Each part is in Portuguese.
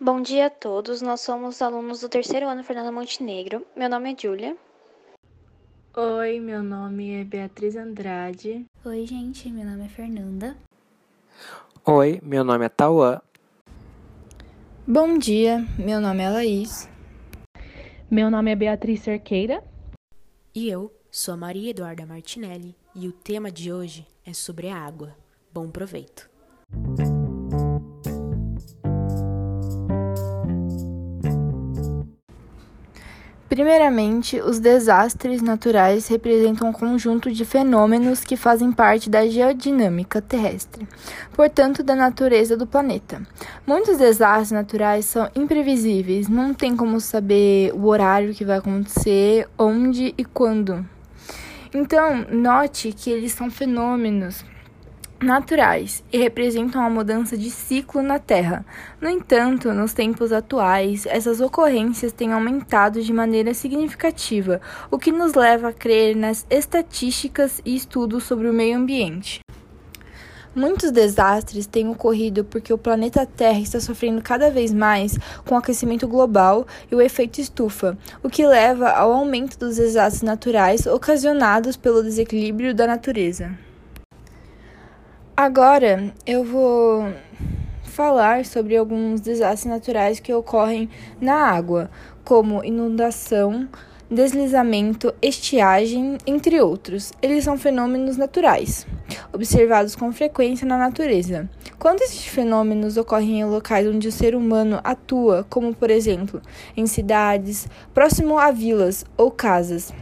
Bom dia a todos, nós somos alunos do terceiro ano Fernanda Montenegro. Meu nome é Júlia. Oi, meu nome é Beatriz Andrade. Oi, gente, meu nome é Fernanda. Oi, meu nome é Tauã. Bom dia, meu nome é Laís. Meu nome é Beatriz Cerqueira. E eu sou a Maria Eduarda Martinelli e o tema de hoje é sobre a água. Bom proveito! Primeiramente, os desastres naturais representam um conjunto de fenômenos que fazem parte da geodinâmica terrestre, portanto, da natureza do planeta. Muitos desastres naturais são imprevisíveis, não tem como saber o horário que vai acontecer, onde e quando. Então, note que eles são fenômenos naturais e representam a mudança de ciclo na Terra. No entanto, nos tempos atuais, essas ocorrências têm aumentado de maneira significativa, o que nos leva a crer nas estatísticas e estudos sobre o meio ambiente. Muitos desastres têm ocorrido porque o planeta Terra está sofrendo cada vez mais com o aquecimento global e o efeito estufa, o que leva ao aumento dos desastres naturais ocasionados pelo desequilíbrio da natureza. Agora eu vou falar sobre alguns desastres naturais que ocorrem na água, como inundação, deslizamento, estiagem, entre outros. Eles são fenômenos naturais, observados com frequência na natureza. Quando esses fenômenos ocorrem em locais onde o ser humano atua, como por exemplo em cidades, próximo a vilas ou casas,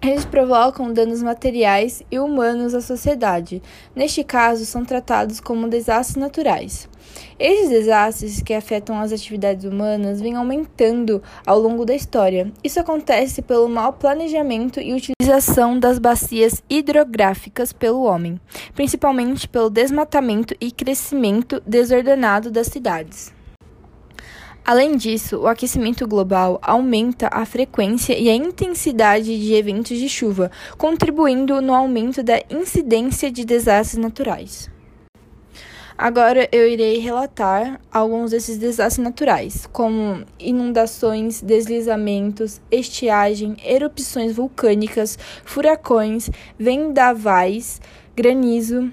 eles provocam danos materiais e humanos à sociedade. Neste caso, são tratados como desastres naturais. Esses desastres que afetam as atividades humanas vêm aumentando ao longo da história. Isso acontece pelo mau planejamento e utilização das bacias hidrográficas pelo homem, principalmente pelo desmatamento e crescimento desordenado das cidades. Além disso, o aquecimento global aumenta a frequência e a intensidade de eventos de chuva, contribuindo no aumento da incidência de desastres naturais. Agora eu irei relatar alguns desses desastres naturais, como inundações, deslizamentos, estiagem, erupções vulcânicas, furacões, vendavais, granizo,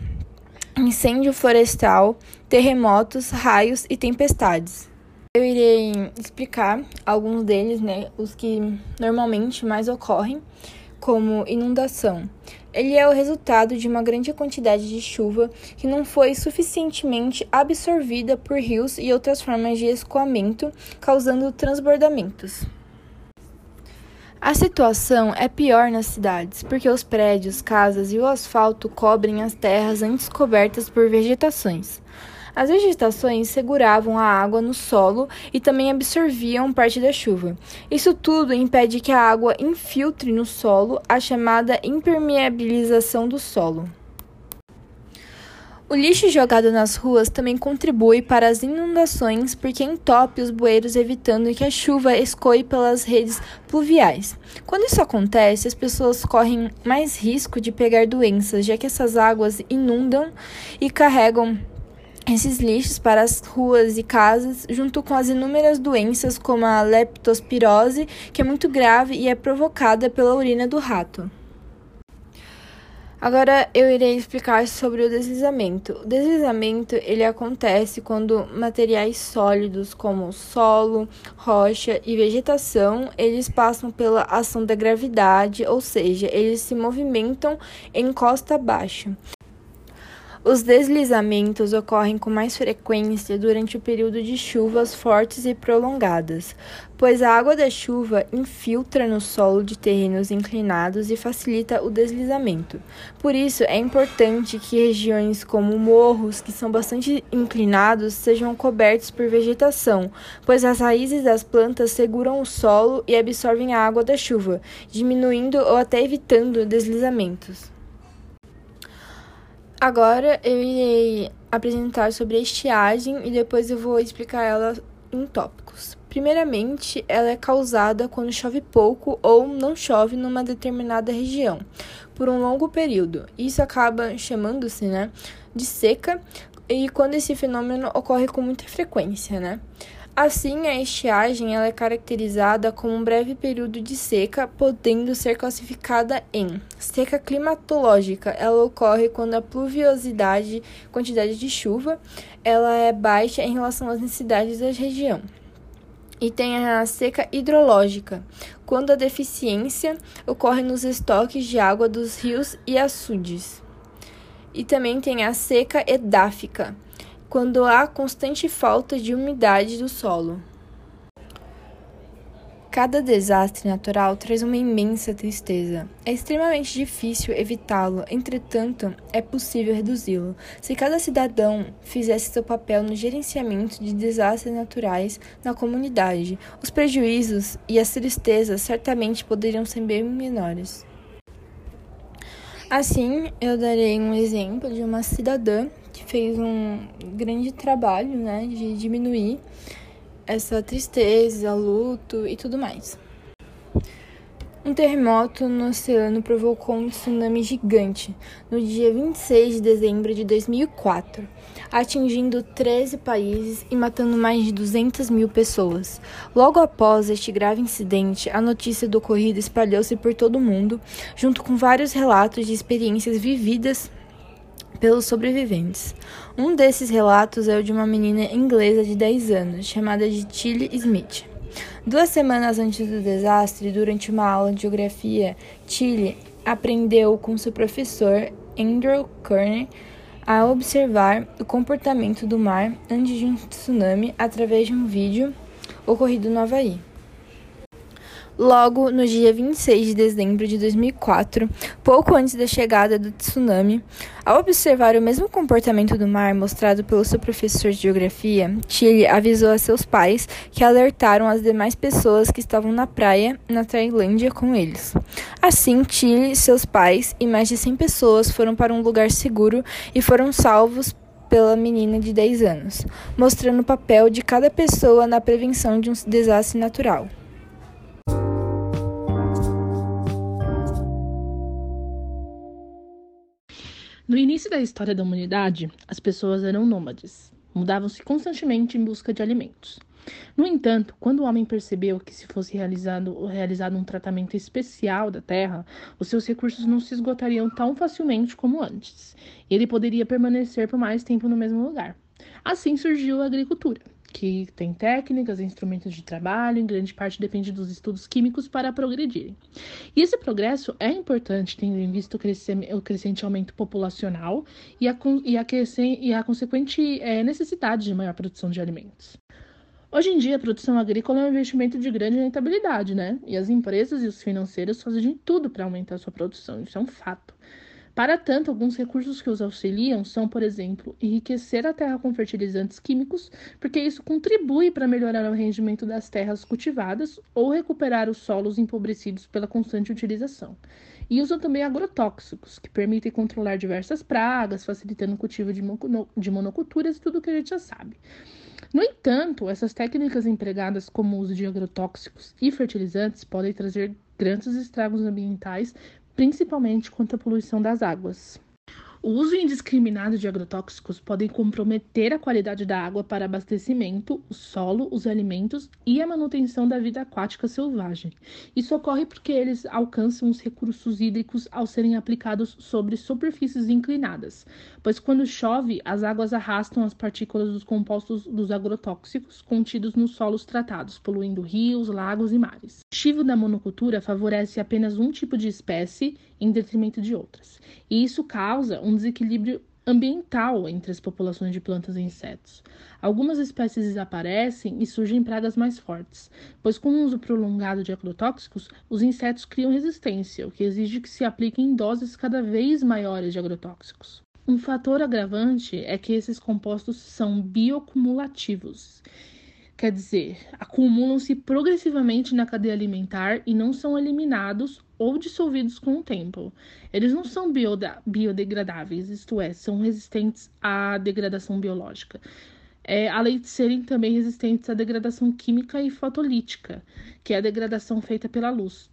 incêndio florestal, terremotos, raios e tempestades. Eu irei explicar alguns deles, né, os que normalmente mais ocorrem, como inundação. Ele é o resultado de uma grande quantidade de chuva que não foi suficientemente absorvida por rios e outras formas de escoamento, causando transbordamentos. A situação é pior nas cidades, porque os prédios, casas e o asfalto cobrem as terras antes cobertas por vegetações. As vegetações seguravam a água no solo e também absorviam parte da chuva. Isso tudo impede que a água infiltre no solo, a chamada impermeabilização do solo. O lixo jogado nas ruas também contribui para as inundações porque entope os bueiros, evitando que a chuva escoe pelas redes pluviais. Quando isso acontece, as pessoas correm mais risco de pegar doenças, já que essas águas inundam e carregam esses lixos para as ruas e casas, junto com as inúmeras doenças como a leptospirose, que é muito grave e é provocada pela urina do rato. Agora eu irei explicar sobre o deslizamento. O deslizamento ele acontece quando materiais sólidos como solo, rocha e vegetação, eles passam pela ação da gravidade, ou seja, eles se movimentam em costa abaixo. Os deslizamentos ocorrem com mais frequência durante o período de chuvas fortes e prolongadas, pois a água da chuva infiltra no solo de terrenos inclinados e facilita o deslizamento. Por isso, é importante que regiões como morros, que são bastante inclinados, sejam cobertos por vegetação, pois as raízes das plantas seguram o solo e absorvem a água da chuva, diminuindo ou até evitando deslizamentos. Agora eu irei apresentar sobre a estiagem e depois eu vou explicar ela em tópicos. Primeiramente, ela é causada quando chove pouco ou não chove numa determinada região por um longo período. Isso acaba chamando-se, né, de seca e quando esse fenômeno ocorre com muita frequência, né? Assim, a estiagem ela é caracterizada como um breve período de seca, podendo ser classificada em seca climatológica. Ela ocorre quando a pluviosidade, quantidade de chuva, ela é baixa em relação às necessidades da região. E tem a seca hidrológica, quando a deficiência ocorre nos estoques de água dos rios e açudes. E também tem a seca edáfica, quando há constante falta de umidade do solo. Cada desastre natural traz uma imensa tristeza. É extremamente difícil evitá-lo, entretanto, é possível reduzi-lo. Se cada cidadão fizesse seu papel no gerenciamento de desastres naturais na comunidade, os prejuízos e as tristezas certamente poderiam ser bem menores. Assim, eu darei um exemplo de uma cidadã que fez um grande trabalho né, de diminuir essa tristeza, luto e tudo mais. Um terremoto no oceano provocou um tsunami gigante no dia 26 de dezembro de 2004, atingindo 13 países e matando mais de 200 mil pessoas. Logo após este grave incidente, a notícia do ocorrido espalhou-se por todo o mundo, junto com vários relatos de experiências vividas pelos sobreviventes. Um desses relatos é o de uma menina inglesa de 10 anos, chamada de Tilly Smith. Duas semanas antes do desastre, durante uma aula de geografia, Tilly aprendeu com seu professor Andrew Kearney a observar o comportamento do mar antes de um tsunami através de um vídeo ocorrido no Havaí. Logo, no dia 26 de dezembro de 2004, pouco antes da chegada do tsunami, ao observar o mesmo comportamento do mar mostrado pelo seu professor de geografia, Tilly avisou a seus pais que alertaram as demais pessoas que estavam na praia na Tailândia com eles. Assim, Tilly, seus pais e mais de 100 pessoas foram para um lugar seguro e foram salvos pela menina de 10 anos, mostrando o papel de cada pessoa na prevenção de um desastre natural. No início da história da humanidade, as pessoas eram nômades, mudavam-se constantemente em busca de alimentos. No entanto, quando o homem percebeu que se fosse realizado, realizado um tratamento especial da terra, os seus recursos não se esgotariam tão facilmente como antes, e ele poderia permanecer por mais tempo no mesmo lugar. Assim surgiu a agricultura que tem técnicas, instrumentos de trabalho, em grande parte depende dos estudos químicos para progredirem. E esse progresso é importante, tendo em vista o, crescente aumento populacional e a, e a, e a consequente é, necessidade de maior produção de alimentos. Hoje em dia, a produção agrícola é um investimento de grande rentabilidade, né? E as empresas e os financeiros fazem de tudo para aumentar a sua produção, isso é um fato. Para tanto, alguns recursos que os auxiliam são, por exemplo, enriquecer a terra com fertilizantes químicos, porque isso contribui para melhorar o rendimento das terras cultivadas ou recuperar os solos empobrecidos pela constante utilização. E usam também agrotóxicos, que permitem controlar diversas pragas, facilitando o cultivo de monoculturas e tudo que a gente já sabe. No entanto, essas técnicas empregadas como o uso de agrotóxicos e fertilizantes podem trazer grandes estragos ambientais principalmente quanto à poluição das águas. O uso indiscriminado de agrotóxicos pode comprometer a qualidade da água para abastecimento, o solo, os alimentos e a manutenção da vida aquática selvagem. Isso ocorre porque eles alcançam os recursos hídricos ao serem aplicados sobre superfícies inclinadas, pois quando chove, as águas arrastam as partículas dos compostos dos agrotóxicos contidos nos solos tratados, poluindo rios, lagos e mares. O cultivo da monocultura favorece apenas um tipo de espécie em detrimento de outras, e isso causa um desequilíbrio ambiental entre as populações de plantas e insetos. Algumas espécies desaparecem e surgem pragas mais fortes, pois com o uso prolongado de agrotóxicos, os insetos criam resistência, o que exige que se apliquem doses cada vez maiores de agrotóxicos. Um fator agravante é que esses compostos são biocumulativos Quer dizer, acumulam-se progressivamente na cadeia alimentar e não são eliminados ou dissolvidos com o tempo. Eles não são biodegradáveis, isto é, são resistentes à degradação biológica. É, além de serem também resistentes à degradação química e fotolítica, que é a degradação feita pela luz.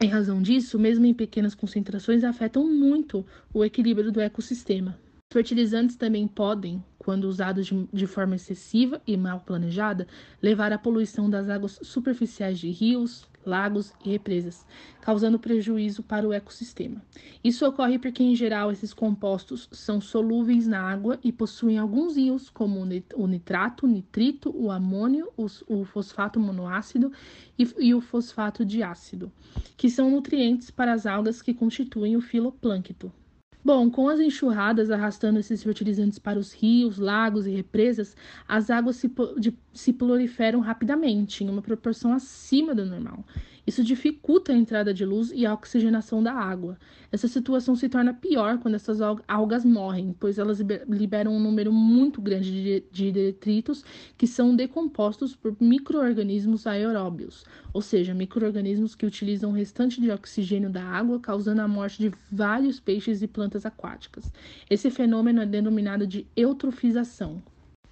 Em razão disso, mesmo em pequenas concentrações, afetam muito o equilíbrio do ecossistema. Fertilizantes também podem, quando usados de, de forma excessiva e mal planejada, levar à poluição das águas superficiais de rios, lagos e represas, causando prejuízo para o ecossistema. Isso ocorre porque, em geral, esses compostos são solúveis na água e possuem alguns íons, como o nitrato, o nitrito, o amônio, o fosfato monoácido e, o fosfato de ácido, que são nutrientes para as algas que constituem o filoplâncton. Bom, com as enxurradas arrastando esses fertilizantes para os rios, lagos e represas, as águas se, de, se proliferam rapidamente, em uma proporção acima do normal. Isso dificulta a entrada de luz e a oxigenação da água. Essa situação se torna pior quando essas algas morrem, pois elas liberam um número muito grande de detritos que são decompostos por microorganismos aeróbios, ou seja, microorganismos que utilizam o restante de oxigênio da água, causando a morte de vários peixes e plantas aquáticas. Esse fenômeno é denominado de eutrofização.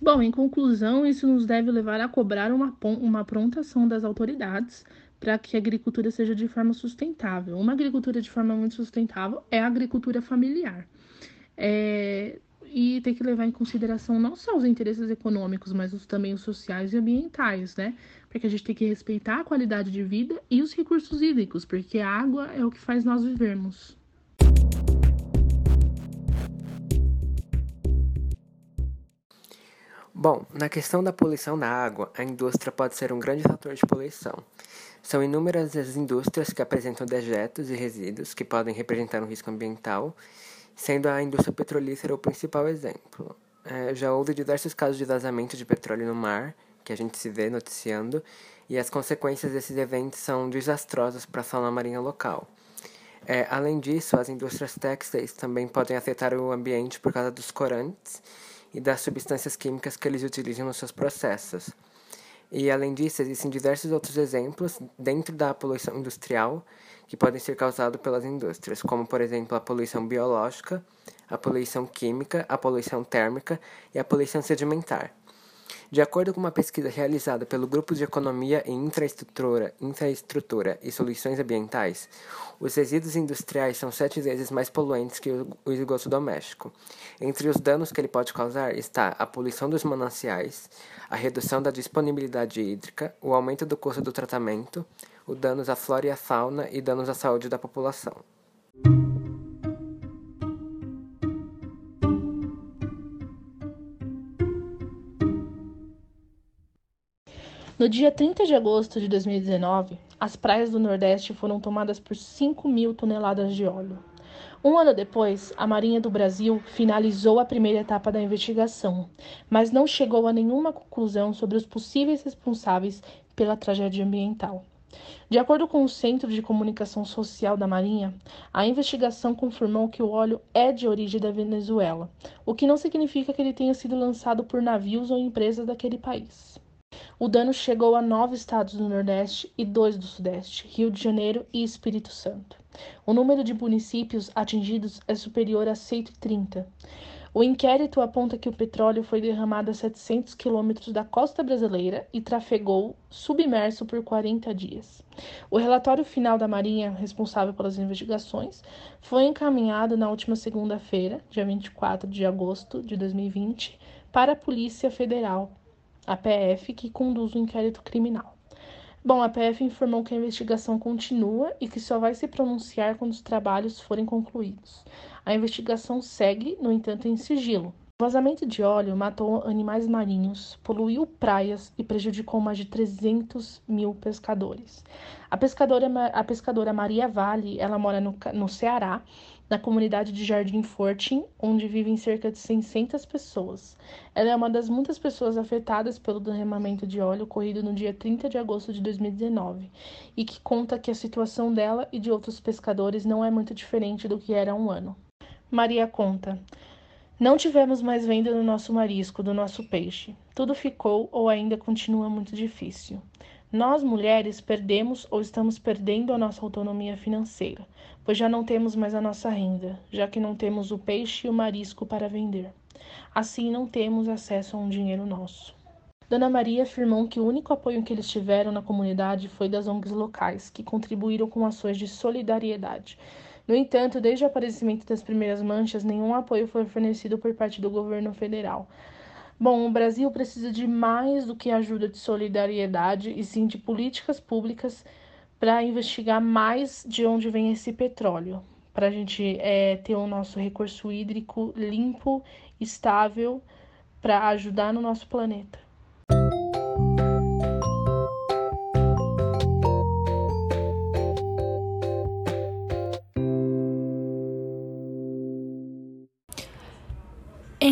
Bom, em conclusão, isso nos deve levar a cobrar uma, uma prontação das autoridades para que a agricultura seja de forma sustentável. Uma agricultura de forma muito sustentável é a agricultura familiar. É, e tem que levar em consideração não só os interesses econômicos, mas os, também os sociais e ambientais, né? Porque a gente tem que respeitar a qualidade de vida e os recursos hídricos, porque a água é o que faz nós vivermos. Bom, na questão da poluição da água, a indústria pode ser um grande fator de poluição. São inúmeras as indústrias que apresentam dejetos e resíduos que podem representar um risco ambiental, sendo a indústria petrolífera o principal exemplo. É, já houve diversos casos de vazamento de petróleo no mar, que a gente se vê noticiando, e as consequências desses eventos são desastrosas para a fauna marinha local. É, além disso, as indústrias têxteis também podem afetar o ambiente por causa dos corantes e das substâncias químicas que eles utilizam nos seus processos. E além disso, existem diversos outros exemplos dentro da poluição industrial que podem ser causados pelas indústrias, como por exemplo a poluição biológica, a poluição química, a poluição térmica e a poluição sedimentar. De acordo com uma pesquisa realizada pelo Grupo de Economia e Infraestrutura, Infraestrutura e Soluções Ambientais, os resíduos industriais são sete vezes mais poluentes que o esgoto doméstico. Entre os danos que ele pode causar está a poluição dos mananciais, a redução da disponibilidade hídrica, o aumento do custo do tratamento, os danos à flora e à fauna e danos à saúde da população. No dia 30 de agosto de 2019, as praias do Nordeste foram tomadas por 5 mil toneladas de óleo. Um ano depois, a Marinha do Brasil finalizou a primeira etapa da investigação, mas não chegou a nenhuma conclusão sobre os possíveis responsáveis pela tragédia ambiental. De acordo com o Centro de Comunicação Social da Marinha, a investigação confirmou que o óleo é de origem da Venezuela, o que não significa que ele tenha sido lançado por navios ou empresas daquele país. O dano chegou a nove estados do Nordeste e dois do Sudeste, Rio de Janeiro e Espírito Santo. O número de municípios atingidos é superior a 130. O inquérito aponta que o petróleo foi derramado a 700 quilômetros da costa brasileira e trafegou submerso por 40 dias. O relatório final da Marinha, responsável pelas investigações, foi encaminhado na última segunda-feira, dia 24 de agosto de 2020, para a Polícia Federal a PF, que conduz o inquérito criminal. Bom, a PF informou que a investigação continua e que só vai se pronunciar quando os trabalhos forem concluídos. A investigação segue, no entanto, em sigilo. O vazamento de óleo matou animais marinhos, poluiu praias e prejudicou mais de 300 mil pescadores. A pescadora, a pescadora Maria Vale, ela mora no, no Ceará na comunidade de Jardim Fortin, onde vivem cerca de 600 pessoas. Ela é uma das muitas pessoas afetadas pelo derramamento de óleo ocorrido no dia 30 de agosto de 2019 e que conta que a situação dela e de outros pescadores não é muito diferente do que era há um ano. Maria conta: Não tivemos mais venda do nosso marisco, do nosso peixe. Tudo ficou ou ainda continua muito difícil. Nós, mulheres, perdemos ou estamos perdendo a nossa autonomia financeira, pois já não temos mais a nossa renda, já que não temos o peixe e o marisco para vender. Assim, não temos acesso a um dinheiro nosso. Dona Maria afirmou que o único apoio que eles tiveram na comunidade foi das ONGs locais, que contribuíram com ações de solidariedade. No entanto, desde o aparecimento das primeiras manchas, nenhum apoio foi fornecido por parte do governo federal. Bom, o Brasil precisa de mais do que ajuda de solidariedade e sim de políticas públicas para investigar mais de onde vem esse petróleo, para a gente é, ter o nosso recurso hídrico limpo, estável, para ajudar no nosso planeta.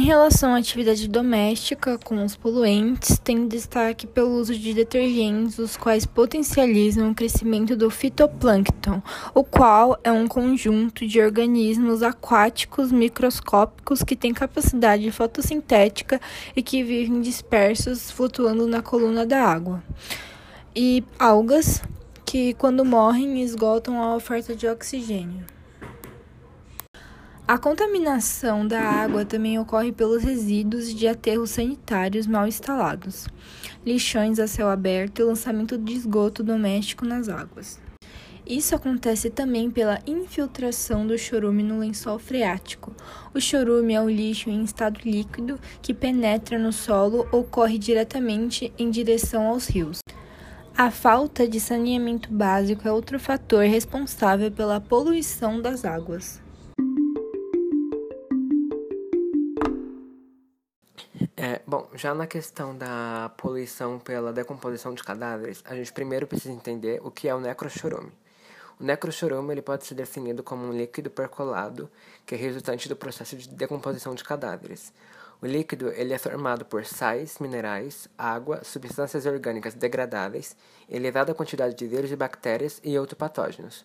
Relação à atividade doméstica com os poluentes, tem destaque pelo uso de detergentes, os quais potencializam o crescimento do fitoplâncton, o qual é um conjunto de organismos aquáticos microscópicos que têm capacidade fotossintética e que vivem dispersos flutuando na coluna da água. E algas que, quando morrem, esgotam a oferta de oxigênio. A contaminação da água também ocorre pelos resíduos de aterros sanitários mal instalados, lixões a céu aberto e lançamento de esgoto doméstico nas águas. Isso acontece também pela infiltração do chorume no lençol freático. O chorume é um lixo em estado líquido que penetra no solo ou corre diretamente em direção aos rios. A falta de saneamento básico é outro fator responsável pela poluição das águas. É, bom, já na questão da poluição pela decomposição de cadáveres, a gente primeiro precisa entender o que é o necrochorume. O necrochorume ele pode ser definido como um líquido percolado que é resultante do processo de decomposição de cadáveres. O líquido ele é formado por sais, minerais, água, substâncias orgânicas degradáveis, elevada quantidade de vírus e bactérias e outros patógenos.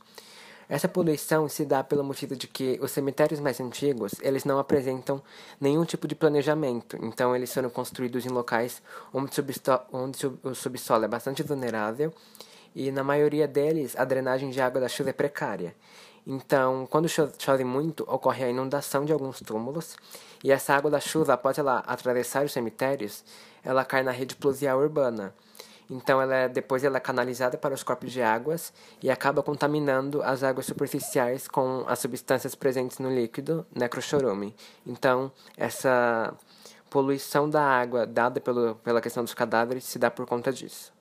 Essa poluição se dá pelo motivo de que os cemitérios mais antigos, eles não apresentam nenhum tipo de planejamento, então eles foram construídos em locais onde, onde o subsolo é bastante vulnerável e na maioria deles a drenagem de água da chuva é precária. Então, quando chove muito, ocorre a inundação de alguns túmulos, e essa água da chuva, após ela atravessar os cemitérios, ela cai na rede pluvial urbana, então ela é, depois ela é canalizada para os corpos de águas e acaba contaminando as águas superficiais com as substâncias presentes no líquido necrochorume. Então essa poluição da água dada pelo, pela questão dos cadáveres se dá por conta disso.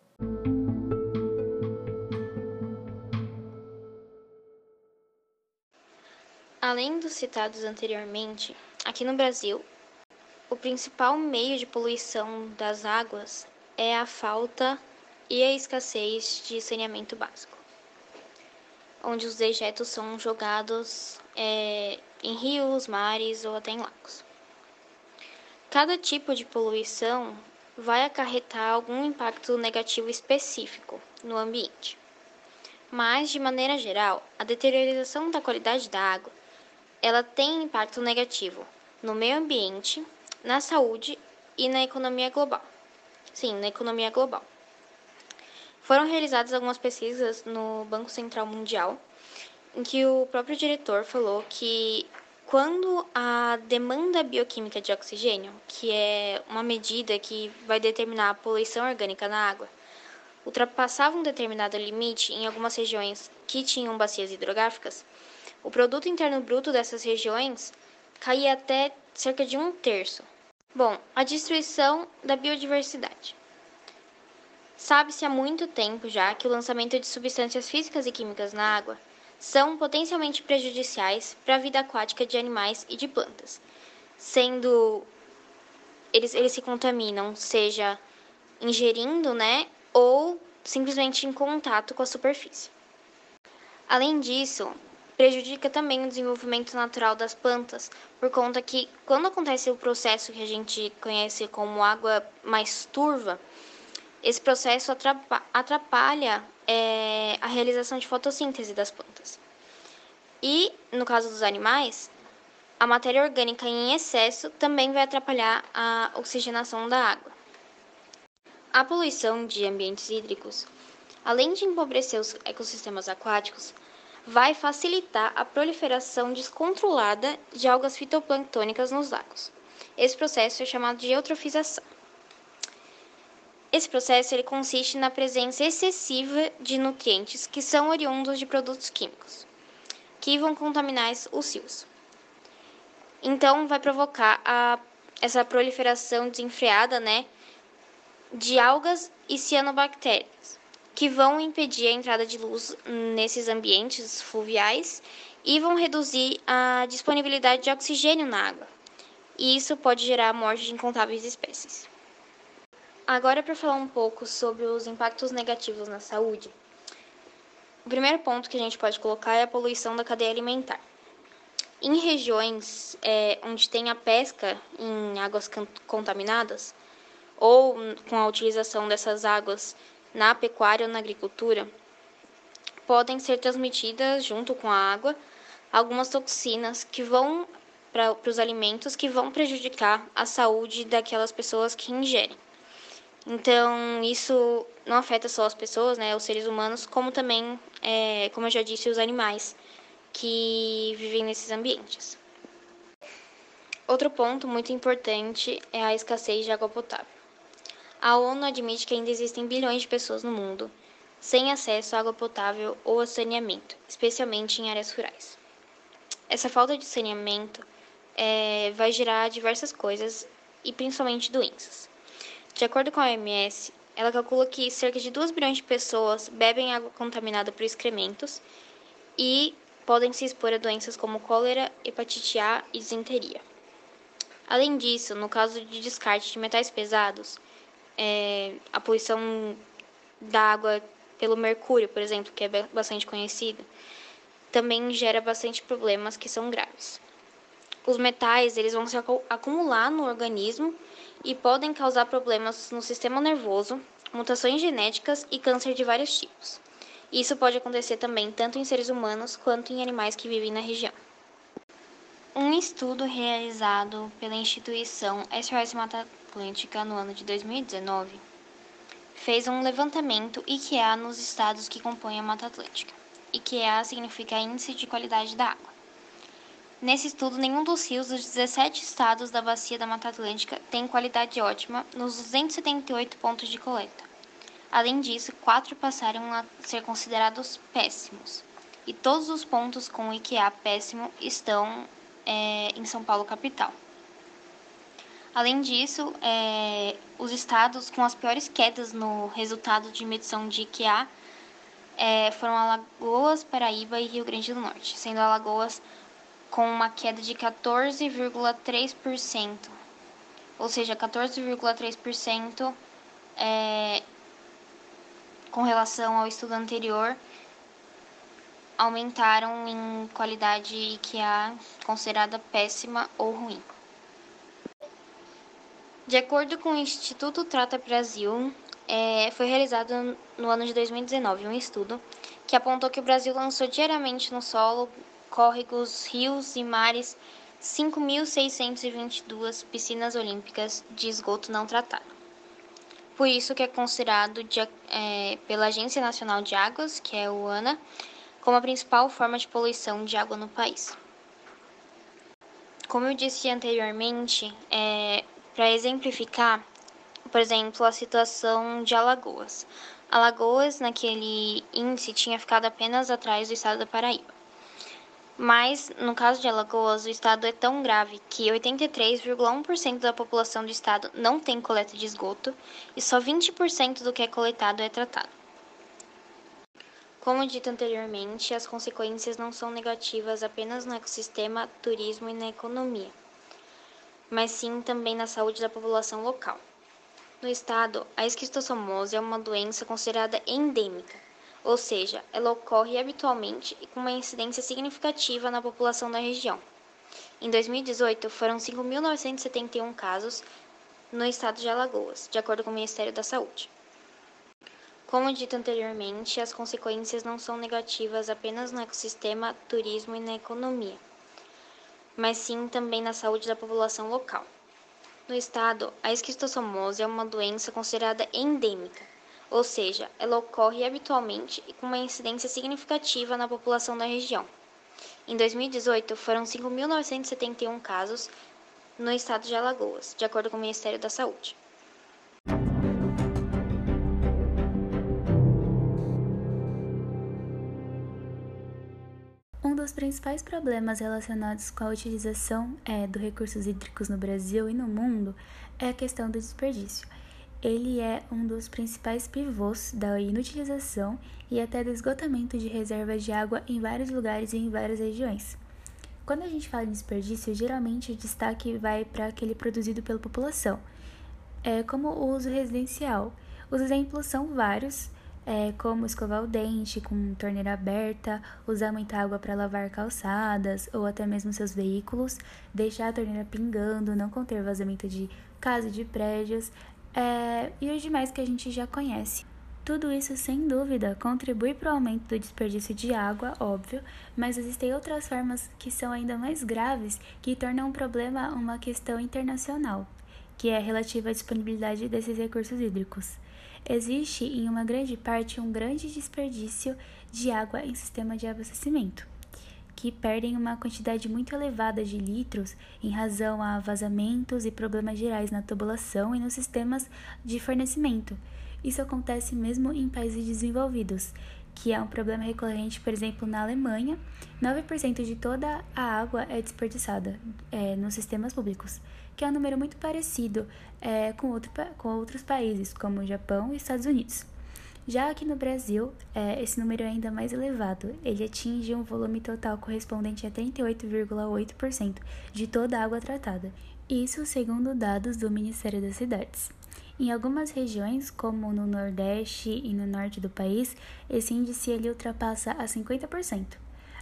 Além dos citados anteriormente, aqui no Brasil, o principal meio de poluição das águas é a falta e a escassez de saneamento básico, onde os dejetos são jogados é, em rios, mares ou até em lagos. Cada tipo de poluição vai acarretar algum impacto negativo específico no ambiente. Mas, de maneira geral, a deterioração da qualidade da água ela tem impacto negativo no meio ambiente, na saúde e na economia global. Sim, na economia global. Foram realizadas algumas pesquisas no Banco Central Mundial, em que o próprio diretor falou que quando a demanda bioquímica de oxigênio, que é uma medida que vai determinar a poluição orgânica na água, ultrapassava um determinado limite em algumas regiões que tinham bacias hidrográficas, o produto interno bruto dessas regiões caía até cerca de um terço. Bom, a destruição da biodiversidade. Sabe-se há muito tempo já que o lançamento de substâncias físicas e químicas na água são potencialmente prejudiciais para a vida aquática de animais e de plantas, sendo eles, eles se contaminam, seja ingerindo, né, ou simplesmente em contato com a superfície. Além disso, prejudica também o desenvolvimento natural das plantas, por conta que quando acontece o processo que a gente conhece como água mais turva, esse processo atrapalha é, a realização de fotossíntese das plantas. E, no caso dos animais, a matéria orgânica em excesso também vai atrapalhar a oxigenação da água. A poluição de ambientes hídricos, além de empobrecer os ecossistemas aquáticos, vai facilitar a proliferação descontrolada de algas fitoplânctônicas nos lagos. Esse processo é chamado de eutrofização. Esse processo ele consiste na presença excessiva de nutrientes que são oriundos de produtos químicos, que vão contaminar os rios. Então, vai provocar a essa proliferação desenfreada, né, de algas e cianobactérias, que vão impedir a entrada de luz nesses ambientes fluviais e vão reduzir a disponibilidade de oxigênio na água. E isso pode gerar a morte de incontáveis espécies. Agora, para falar um pouco sobre os impactos negativos na saúde, o primeiro ponto que a gente pode colocar é a poluição da cadeia alimentar. Em regiões é, onde tem a pesca em águas contaminadas, ou com a utilização dessas águas na pecuária ou na agricultura, podem ser transmitidas junto com a água algumas toxinas que vão para os alimentos que vão prejudicar a saúde daquelas pessoas que ingerem. Então, isso não afeta só as pessoas, né, os seres humanos, como também, é, como eu já disse, os animais que vivem nesses ambientes. Outro ponto muito importante é a escassez de água potável. A ONU admite que ainda existem bilhões de pessoas no mundo sem acesso à água potável ou a saneamento, especialmente em áreas rurais. Essa falta de saneamento é, vai gerar diversas coisas e principalmente doenças. De acordo com a OMS, ela calcula que cerca de 2 bilhões de pessoas bebem água contaminada por excrementos e podem se expor a doenças como cólera, hepatite A e disenteria. Além disso, no caso de descarte de metais pesados, é, a poluição da água pelo mercúrio, por exemplo, que é bastante conhecida, também gera bastante problemas que são graves. Os metais eles vão se acumular no organismo e podem causar problemas no sistema nervoso, mutações genéticas e câncer de vários tipos. Isso pode acontecer também tanto em seres humanos quanto em animais que vivem na região. Um estudo realizado pela instituição SOS Mata Atlântica no ano de 2019 fez um levantamento IQA nos estados que compõem a Mata Atlântica. IQA significa Índice de Qualidade da Água. Nesse estudo, nenhum dos rios dos 17 estados da bacia da Mata Atlântica tem qualidade ótima nos 278 pontos de coleta. Além disso, quatro passaram a ser considerados péssimos. E todos os pontos com IQA péssimo estão é, em São Paulo capital. Além disso, é, os estados com as piores quedas no resultado de medição de IQA é, foram Alagoas, Paraíba e Rio Grande do Norte, sendo Alagoas com uma queda de 14,3%, ou seja, 14,3% é, com relação ao estudo anterior, aumentaram em qualidade é considerada péssima ou ruim. De acordo com o Instituto Trata Brasil, é, foi realizado no ano de 2019 um estudo que apontou que o Brasil lançou diariamente no solo córregos, rios e mares 5.622 piscinas olímpicas de esgoto não tratado. Por isso que é considerado de, é, pela Agência Nacional de Águas, que é o ANA, como a principal forma de poluição de água no país. Como eu disse anteriormente, é, para exemplificar, por exemplo, a situação de Alagoas. Alagoas, naquele índice, tinha ficado apenas atrás do estado da Paraíba. Mas, no caso de Alagoas, o estado é tão grave que 83,1% da população do estado não tem coleta de esgoto e só 20% do que é coletado é tratado. Como dito anteriormente, as consequências não são negativas apenas no ecossistema, turismo e na economia, mas sim também na saúde da população local. No estado, a esquistossomose é uma doença considerada endêmica ou seja, ela ocorre habitualmente e com uma incidência significativa na população da região. Em 2018, foram 5.971 casos no estado de Alagoas, de acordo com o Ministério da Saúde. Como dito anteriormente, as consequências não são negativas apenas no ecossistema, turismo e na economia, mas sim também na saúde da população local. No estado, a esquistossomose é uma doença considerada endêmica, ou seja, ela ocorre habitualmente e com uma incidência significativa na população da região. Em 2018, foram 5.971 casos no estado de Alagoas, de acordo com o Ministério da Saúde. Dos principais problemas relacionados com a utilização é, dos recursos hídricos no Brasil e no mundo é a questão do desperdício. Ele é um dos principais pivôs da inutilização e até do esgotamento de reservas de água em vários lugares e em várias regiões. Quando a gente fala em desperdício, geralmente o destaque vai para aquele produzido pela população, é, como o uso residencial. Os exemplos são vários, é, como escovar o dente com torneira aberta, usar muita água para lavar calçadas ou até mesmo seus veículos, deixar a torneira pingando, não conter vazamento de casa e de prédios, é, e os demais que a gente já conhece. Tudo isso, sem dúvida, contribui para o aumento do desperdício de água, óbvio, mas existem outras formas que são ainda mais graves que tornam o problema uma questão internacional, que é relativa à disponibilidade desses recursos hídricos. Existe, em uma grande parte, um grande desperdício de água em sistema de abastecimento que perdem uma quantidade muito elevada de litros em razão a vazamentos e problemas gerais na tubulação e nos sistemas de fornecimento. Isso acontece mesmo em países desenvolvidos, que é um problema recorrente, por exemplo, na Alemanha, 9% de toda a água é desperdiçada é, nos sistemas públicos, que é um número muito parecido é, com, outro, com outros países, como o Japão e Estados Unidos. Já aqui no Brasil, é, esse número é ainda mais elevado. Ele atinge um volume total correspondente a 38,8% de toda a água tratada. Isso segundo dados do Ministério das Cidades. Em algumas regiões, como no Nordeste e no Norte do país, esse índice ele ultrapassa a 50%.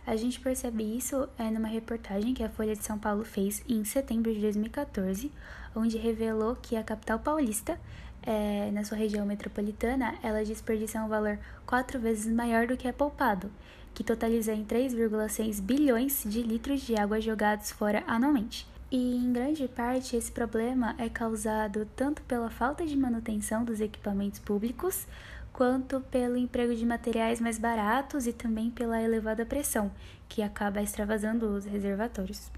A gente percebe isso é, numa reportagem que a Folha de São Paulo fez em setembro de 2014, onde revelou que a capital paulista é, na sua região metropolitana, ela desperdiça um valor quatro vezes maior do que é poupado, que totaliza em 3,6 bilhões de litros de água jogados fora anualmente. E em grande parte esse problema é causado tanto pela falta de manutenção dos equipamentos públicos, quanto pelo emprego de materiais mais baratos e também pela elevada pressão, que acaba extravasando os reservatórios.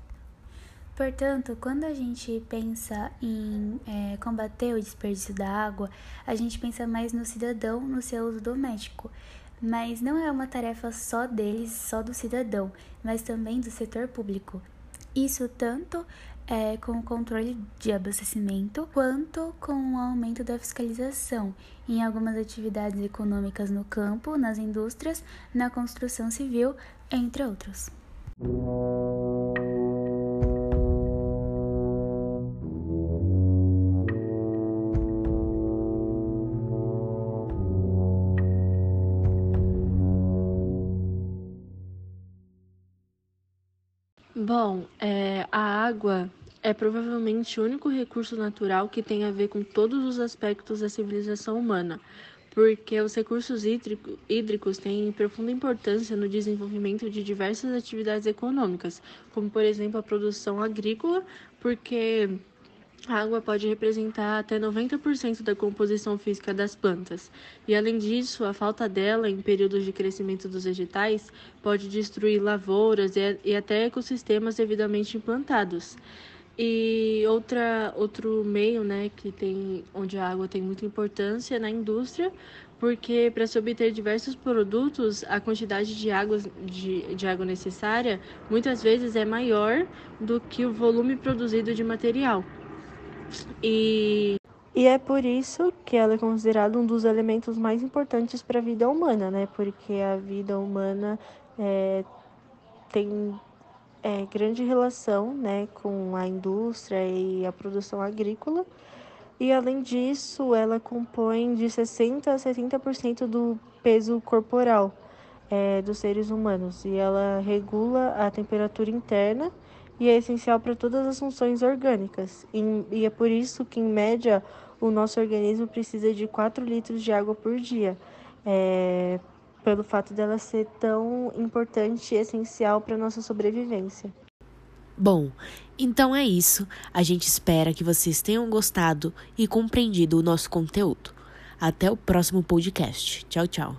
Portanto, quando a gente pensa em é, combater o desperdício da água, a gente pensa mais no cidadão, no seu uso doméstico. Mas não é uma tarefa só deles, só do cidadão, mas também do setor público. Isso tanto é, com o controle de abastecimento, quanto com o aumento da fiscalização em algumas atividades econômicas no campo, nas indústrias, na construção civil, entre outros. Bom, é, a água é provavelmente o único recurso natural que tem a ver com todos os aspectos da civilização humana, porque os recursos hídrico, hídricos têm profunda importância no desenvolvimento de diversas atividades econômicas, como por exemplo a produção agrícola, porque a água pode representar até 90% da composição física das plantas, e além disso, a falta dela em períodos de crescimento dos vegetais pode destruir lavouras e até ecossistemas devidamente implantados. E outra, outro meio né, que tem, onde a água tem muita importância é na indústria, porque para se obter diversos produtos, a quantidade de água, de, de água necessária muitas vezes é maior do que o volume produzido de material. E, e é por isso que ela é considerada um dos elementos mais importantes para a vida humana, né? Porque a vida humana é, tem é, grande relação né, com a indústria e a produção agrícola. E além disso, ela compõe de 60% a 70% do peso corporal é, dos seres humanos. E ela regula a temperatura interna e é essencial para todas as funções orgânicas. E é por isso que, em média, o nosso organismo precisa de 4 litros de água por dia, é, pelo fato dela ser tão importante e essencial para a nossa sobrevivência. Bom, então é isso. A gente espera que vocês tenham gostado e compreendido o nosso conteúdo. Até o próximo podcast. Tchau, tchau.